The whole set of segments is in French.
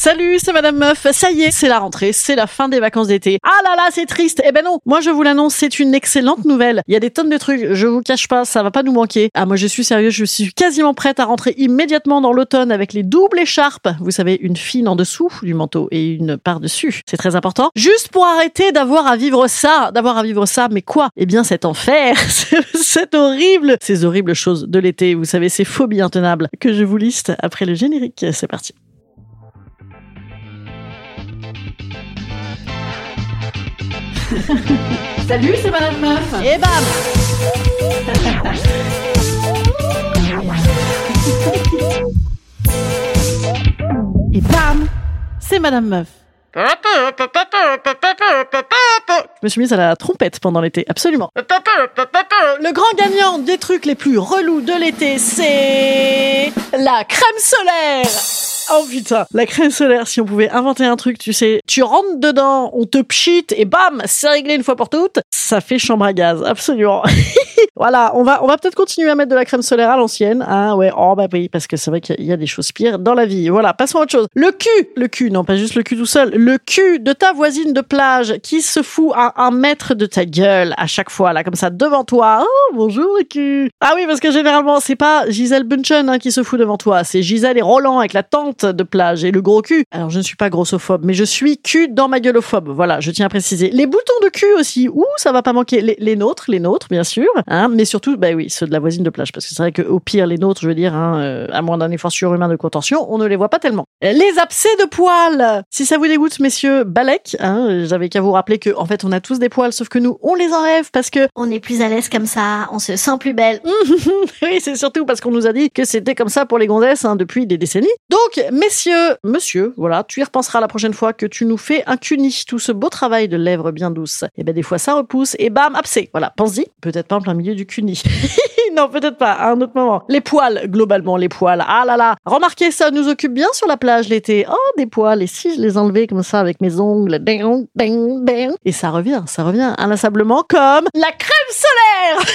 Salut, c'est Madame Meuf. Ça y est, c'est la rentrée, c'est la fin des vacances d'été. Ah là là, c'est triste. Eh ben non, moi je vous l'annonce, c'est une excellente nouvelle. Il y a des tonnes de trucs, je vous cache pas, ça va pas nous manquer. Ah moi je suis sérieux, je suis quasiment prête à rentrer immédiatement dans l'automne avec les doubles écharpes. Vous savez, une fine en dessous du manteau et une par-dessus. C'est très important. Juste pour arrêter d'avoir à vivre ça, d'avoir à vivre ça, mais quoi? Eh bien cet enfer, c'est horrible, ces horribles choses de l'été, vous savez, ces phobies intenables que je vous liste après le générique. C'est parti. Salut, c'est Madame Meuf. Et bam Et bam C'est Madame Meuf. Je me suis mise à la trompette pendant l'été, absolument. Le grand gagnant des trucs les plus relous de l'été, c'est la crème solaire. Oh putain, la crème solaire, si on pouvait inventer un truc, tu sais, tu rentres dedans, on te pchit et bam, c'est réglé une fois pour toutes. Ça fait chambre à gaz, absolument. voilà, on va, on va peut-être continuer à mettre de la crème solaire à l'ancienne. Ah ouais, oh bah oui, parce que c'est vrai qu'il y a des choses pires dans la vie. Voilà, passons à autre chose. Le cul, le cul, non pas juste le cul tout seul, le cul de ta voisine de plage qui se fout à un mètre de ta gueule à chaque fois, là, comme ça, devant toi. Oh, bonjour le cul. Ah oui, parce que généralement, c'est pas Gisèle Bunchen hein, qui se fout devant toi, c'est Gisèle et Roland avec la tente de plage et le gros cul. Alors, je ne suis pas grossophobe, mais je suis cul dans ma gueulophobe. Voilà, je tiens à préciser. Les boutons de cul aussi. Ouh, ça va pas manquer. Les nôtres, les nôtres, bien sûr. Hein, mais surtout, bah oui, ceux de la voisine de plage. Parce que c'est vrai qu'au pire, les nôtres, je veux dire, hein, euh, à moins d'un effort surhumain de contention, on ne les voit pas tellement. Les abcès de poils. Si ça vous dégoûte, messieurs, Balek, hein, j'avais qu'à vous rappeler que, en fait, on a tous des poils, sauf que nous, on les enlève parce que On est plus à l'aise comme ça, on se sent plus belle. oui, c'est surtout parce qu'on nous a dit que c'était comme ça pour les gonzesses hein, depuis des décennies. Donc, messieurs, monsieur, voilà, tu y repenseras la prochaine fois que tu nous fais un cuni, tout ce beau travail de lèvres bien douces. Et ben des fois ça repousse et bam, abcès. Voilà, pense-y, peut-être pas en plein milieu du cuni. non, peut-être pas, à un autre moment. Les poils, globalement, les poils. Ah là là, remarquez, ça nous occupe bien sur la plage l'été. Oh, des poils. Et si je les enlevais comme ça avec mes ongles, ding, ding, ding. et ça revient, ça revient inlassablement comme la crème solaire.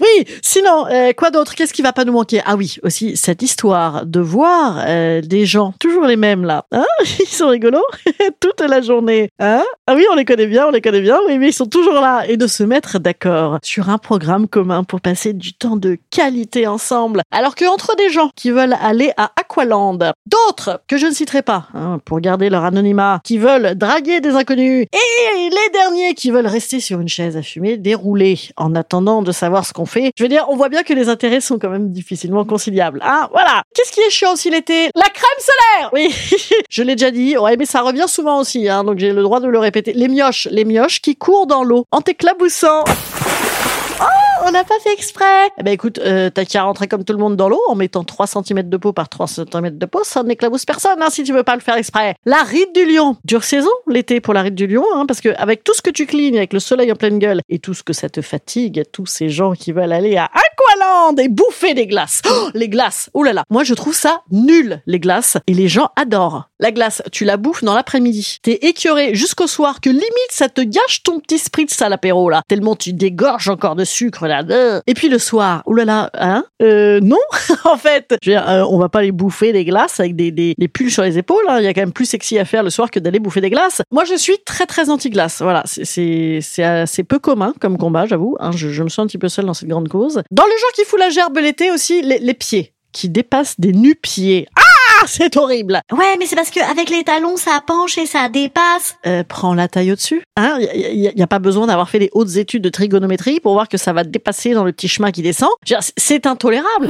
oui, sinon, euh, quoi d'autre? Qu'est-ce qui va pas nous manquer? Ah oui, aussi cette histoire de voir euh, des gens, toujours les mêmes là. Hein? Ils sont rigolos toute la journée. Hein? Ah oui, on les connaît bien, on les connaît bien, oui, mais ils sont toujours là. Et de se mettre d'accord sur un programme commun pour passer du temps de qualité ensemble. Alors que entre des gens qui veulent aller à Aqualand, d'autres que je ne citerai pas, hein, pour garder leur anonymat, qui veulent draguer des inconnus, et les derniers qui veulent rester sur une chaise à fumer déroulée en attendant de savoir ce qu'on fait. Je veux dire, on voit bien que les intérêts sont quand même difficilement conciliables. Hein, voilà. Qu'est-ce qui est chiant aussi l'été? La crème solaire Oui, je l'ai déjà dit. Ouais, mais ça revient souvent aussi, hein, donc j'ai le droit de le répéter. Les mioches, les mioches qui courent dans l'eau en t'éclaboussant. On n'a pas fait exprès. Eh ben écoute, euh, t'as qu'à rentrer comme tout le monde dans l'eau en mettant 3 cm de peau par 3 cm de peau, ça n'éclabousse personne hein, si tu veux pas le faire exprès. La ride du lion. Dure saison l'été pour la ride du lion, hein, parce que avec tout ce que tu clignes, avec le soleil en pleine gueule et tout ce que ça te fatigue, tous ces gens qui veulent aller à Et bouffer des glaces. Oh, les glaces. Oh là là. Moi je trouve ça nul les glaces et les gens adorent. La glace, tu la bouffes dans l'après-midi. T'es écœuré jusqu'au soir que limite ça te gâche ton petit spritz à l'apéro là. Tellement tu dégorges encore de sucre là. Et puis le soir, oh là là, hein? Euh, Non, en fait, je veux dire, euh, on va pas les bouffer des glaces avec des, des, pulls sur les épaules. hein. Il y a quand même plus sexy à faire le soir que d'aller bouffer des glaces. Moi, je suis très très anti-glace. Voilà, c'est assez peu commun comme combat, j'avoue. hein. Je, je me sens un petit peu seule dans cette grande cause. Dans le genre qui fout la gerbe l'été aussi, les, pieds. qui dépassent des nu-pieds. Ah c'est horrible. Ouais, mais c'est parce que avec les talons, ça penche et ça dépasse. Euh, prends la taille au-dessus. Hein, il n'y a, pas besoin d'avoir fait des hautes études de trigonométrie pour voir que ça va dépasser dans le petit chemin qui descend. C'est intolérable.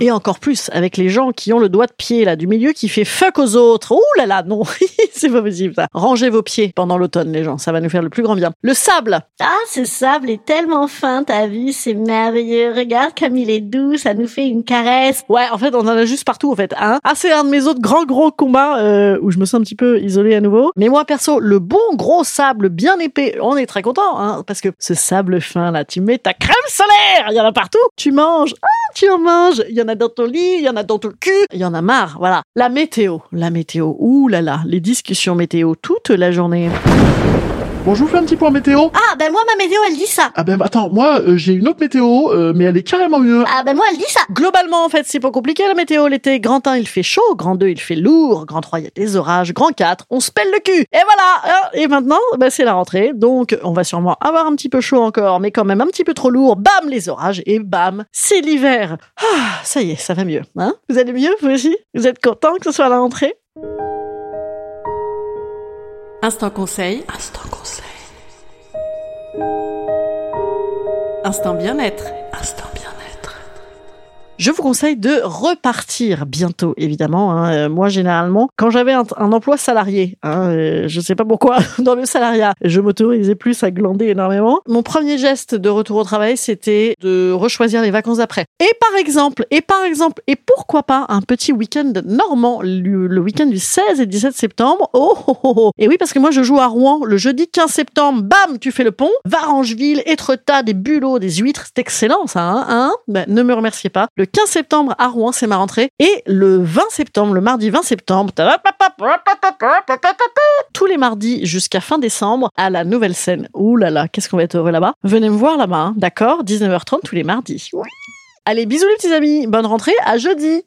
Et encore plus avec les gens qui ont le doigt de pied là du milieu qui fait fuck aux autres. Ouh là là, non, c'est pas possible ça. Rangez vos pieds pendant l'automne, les gens. Ça va nous faire le plus grand bien. Le sable. Ah, ce sable est tellement fin, t'as vu, c'est merveilleux. Regarde comme il est doux, ça nous fait une caresse. Ouais, en fait, on en a juste partout en fait. Hein ah, c'est un de mes autres grands gros combats euh, où je me sens un petit peu isolé à nouveau. Mais moi perso, le bon gros sable bien épais, on est très content, hein, parce que ce sable fin là, tu mets ta crème solaire, il y en a partout. Tu manges, ah, tu en manges. Il y en a dans ton lit, il y en a dans ton cul, il y en a marre. Voilà. La météo, la météo. Ouh là là, les discussions météo toute la journée. Bon, je vous fais un petit point météo. Ah, ben moi, ma météo, elle dit ça. Ah ben attends, moi euh, j'ai une autre météo, euh, mais elle est carrément mieux. Ah, ben moi, elle dit ça. Globalement, en fait, c'est pas compliqué la météo. L'été, grand 1, il fait chaud. Grand 2, il fait lourd. Grand 3, il y a des orages. Grand 4, on se pèle le cul. Et voilà. hein. Et maintenant, ben, c'est la rentrée. Donc, on va sûrement avoir un petit peu chaud encore, mais quand même un petit peu trop lourd. Bam, les orages. Et bam, c'est l'hiver. Ah, ça y est, ça va mieux. Hein? Vous allez mieux, vous aussi? Vous êtes content que ce soit la rentrée? Instant conseil. Instant conseil. Instant bien-être. Instant. Je vous conseille de repartir bientôt, évidemment. hein. Euh, moi, généralement, quand j'avais un, emploi salarié, hein, euh, je sais pas pourquoi, dans le salariat, je m'autorisais plus à glander énormément. Mon premier geste de retour au travail, c'était de rechoisir les vacances d'après. Et par exemple, et par exemple, et pourquoi pas un petit week-end normand, le, week-end du 16 et 17 septembre. Oh, oh, oh, oh. Et oui, parce que moi, je joue à Rouen le jeudi 15 septembre. Bam, tu fais le pont. Varangeville, Étretat, des bulots, des huîtres. C'est excellent, ça, hein, hein Ben, Ne me remerciez pas. 15 septembre à Rouen, c'est ma rentrée. Et le 20 septembre, le mardi 20 septembre, tous les mardis jusqu'à fin décembre à la nouvelle scène. Ouh là là, qu'est-ce qu'on va être heureux là-bas. Venez me voir là-bas, hein, d'accord 19h30 tous les mardis. Allez, bisous les petits amis, bonne rentrée, à jeudi.